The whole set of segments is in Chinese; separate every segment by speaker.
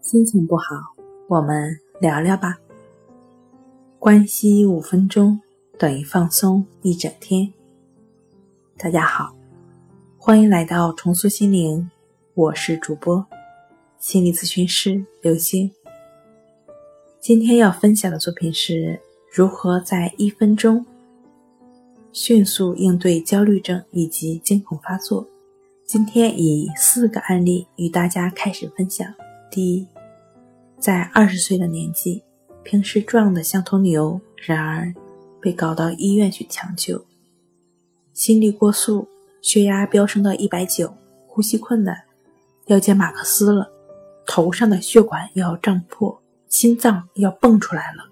Speaker 1: 心情不好，我们聊聊吧。关系五分钟等于放松一整天。大家好，欢迎来到重塑心灵，我是主播心理咨询师刘星。今天要分享的作品是如何在一分钟迅速应对焦虑症以及惊恐发作。今天以四个案例与大家开始分享。第一，在二十岁的年纪，平时壮得像头牛，然而被搞到医院去抢救，心率过速，血压飙升到一百九，呼吸困难，要见马克思了，头上的血管要胀破，心脏要蹦出来了，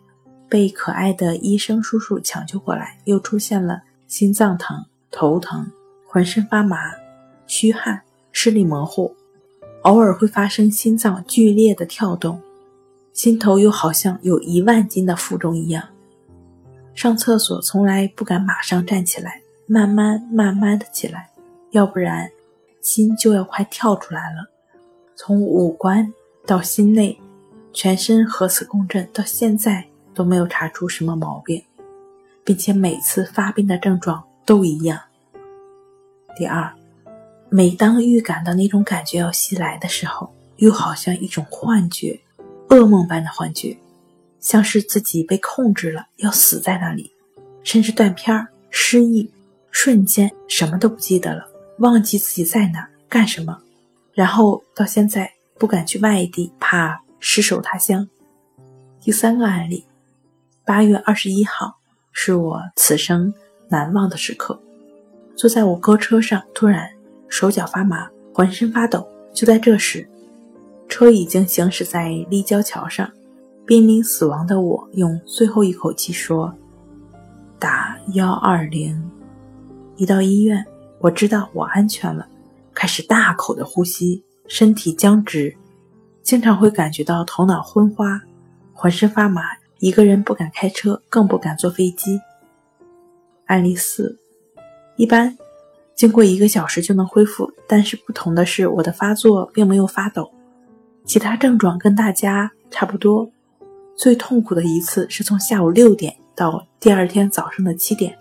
Speaker 1: 被可爱的医生叔叔抢救过来，又出现了心脏疼、头疼、浑身发麻。虚汗、视力模糊，偶尔会发生心脏剧烈的跳动，心头又好像有一万斤的负重一样。上厕所从来不敢马上站起来，慢慢慢慢的起来，要不然心就要快跳出来了。从五官到心内，全身核磁共振，到现在都没有查出什么毛病，并且每次发病的症状都一样。第二。每当预感到那种感觉要袭来的时候，又好像一种幻觉，噩梦般的幻觉，像是自己被控制了，要死在那里，甚至断片失忆，瞬间什么都不记得了，忘记自己在哪干什么，然后到现在不敢去外地，怕失守他乡。第三个案例，八月二十一号是我此生难忘的时刻，坐在我哥车上，突然。手脚发麻，浑身发抖。就在这时，车已经行驶在立交桥上，濒临死亡的我用最后一口气说：“打幺二零。”一到医院，我知道我安全了，开始大口的呼吸，身体僵直，经常会感觉到头脑昏花，浑身发麻。一个人不敢开车，更不敢坐飞机。案例四，一般。经过一个小时就能恢复，但是不同的是，我的发作并没有发抖，其他症状跟大家差不多。最痛苦的一次是从下午六点到第二天早上的七点，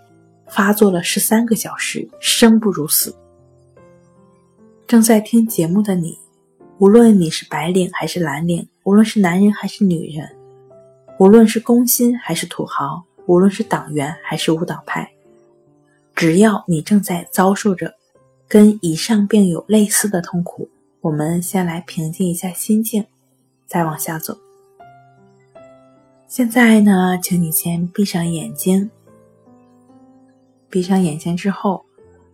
Speaker 1: 发作了十三个小时，生不如死。正在听节目的你，无论你是白领还是蓝领，无论是男人还是女人，无论是工薪还是土豪，无论是党员还是无党派。只要你正在遭受着跟以上病有类似的痛苦，我们先来平静一下心境，再往下走。现在呢，请你先闭上眼睛。闭上眼睛之后，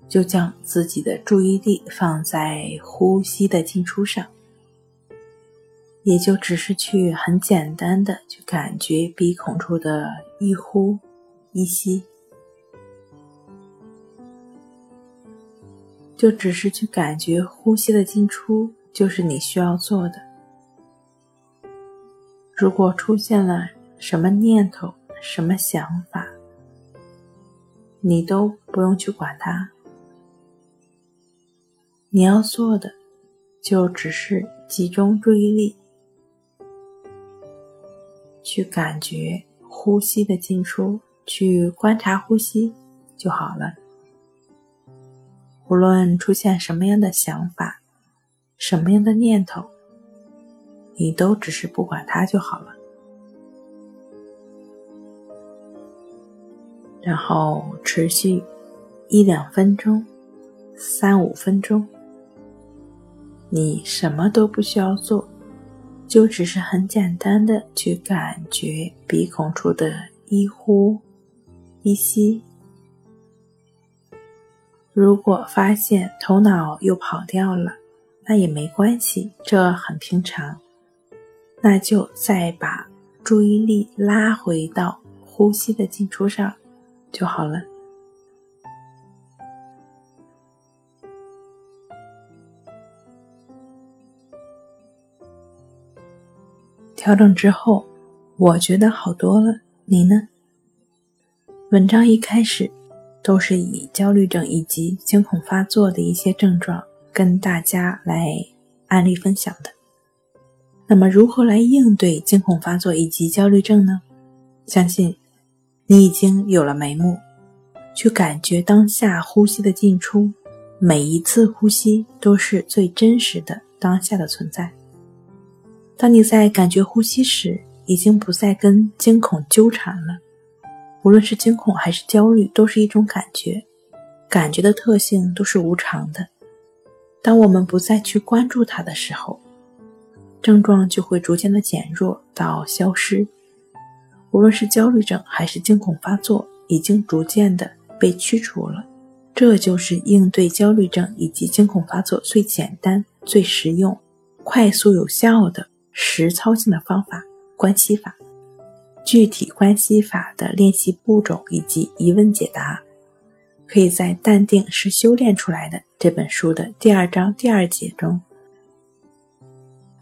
Speaker 1: 就将自己的注意力放在呼吸的进出上，也就只是去很简单的去感觉鼻孔处的一呼一吸。就只是去感觉呼吸的进出，就是你需要做的。如果出现了什么念头、什么想法，你都不用去管它。你要做的，就只是集中注意力，去感觉呼吸的进出，去观察呼吸就好了。无论出现什么样的想法，什么样的念头，你都只是不管它就好了。然后持续一两分钟、三五分钟，你什么都不需要做，就只是很简单的去感觉鼻孔处的一呼一吸。如果发现头脑又跑掉了，那也没关系，这很平常。那就再把注意力拉回到呼吸的进出上就好了。调整之后，我觉得好多了。你呢？文章一开始。都是以焦虑症以及惊恐发作的一些症状跟大家来案例分享的。那么，如何来应对惊恐发作以及焦虑症呢？相信你已经有了眉目。去感觉当下呼吸的进出，每一次呼吸都是最真实的当下的存在。当你在感觉呼吸时，已经不再跟惊恐纠缠了。无论是惊恐还是焦虑，都是一种感觉，感觉的特性都是无常的。当我们不再去关注它的时候，症状就会逐渐的减弱到消失。无论是焦虑症还是惊恐发作，已经逐渐的被驱除了。这就是应对焦虑症以及惊恐发作最简单、最实用、快速有效的实操性的方法——关系法。具体关系法的练习步骤以及疑问解答。可以在《淡定是修炼出来的》这本书的第二章第二节中。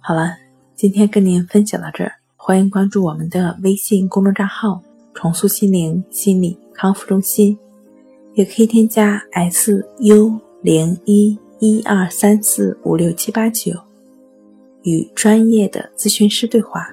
Speaker 1: 好了，今天跟您分享到这儿，欢迎关注我们的微信公众账号“重塑心灵心理康复中心”，也可以添加 “s u 零一一二三四五六七八九”与专业的咨询师对话。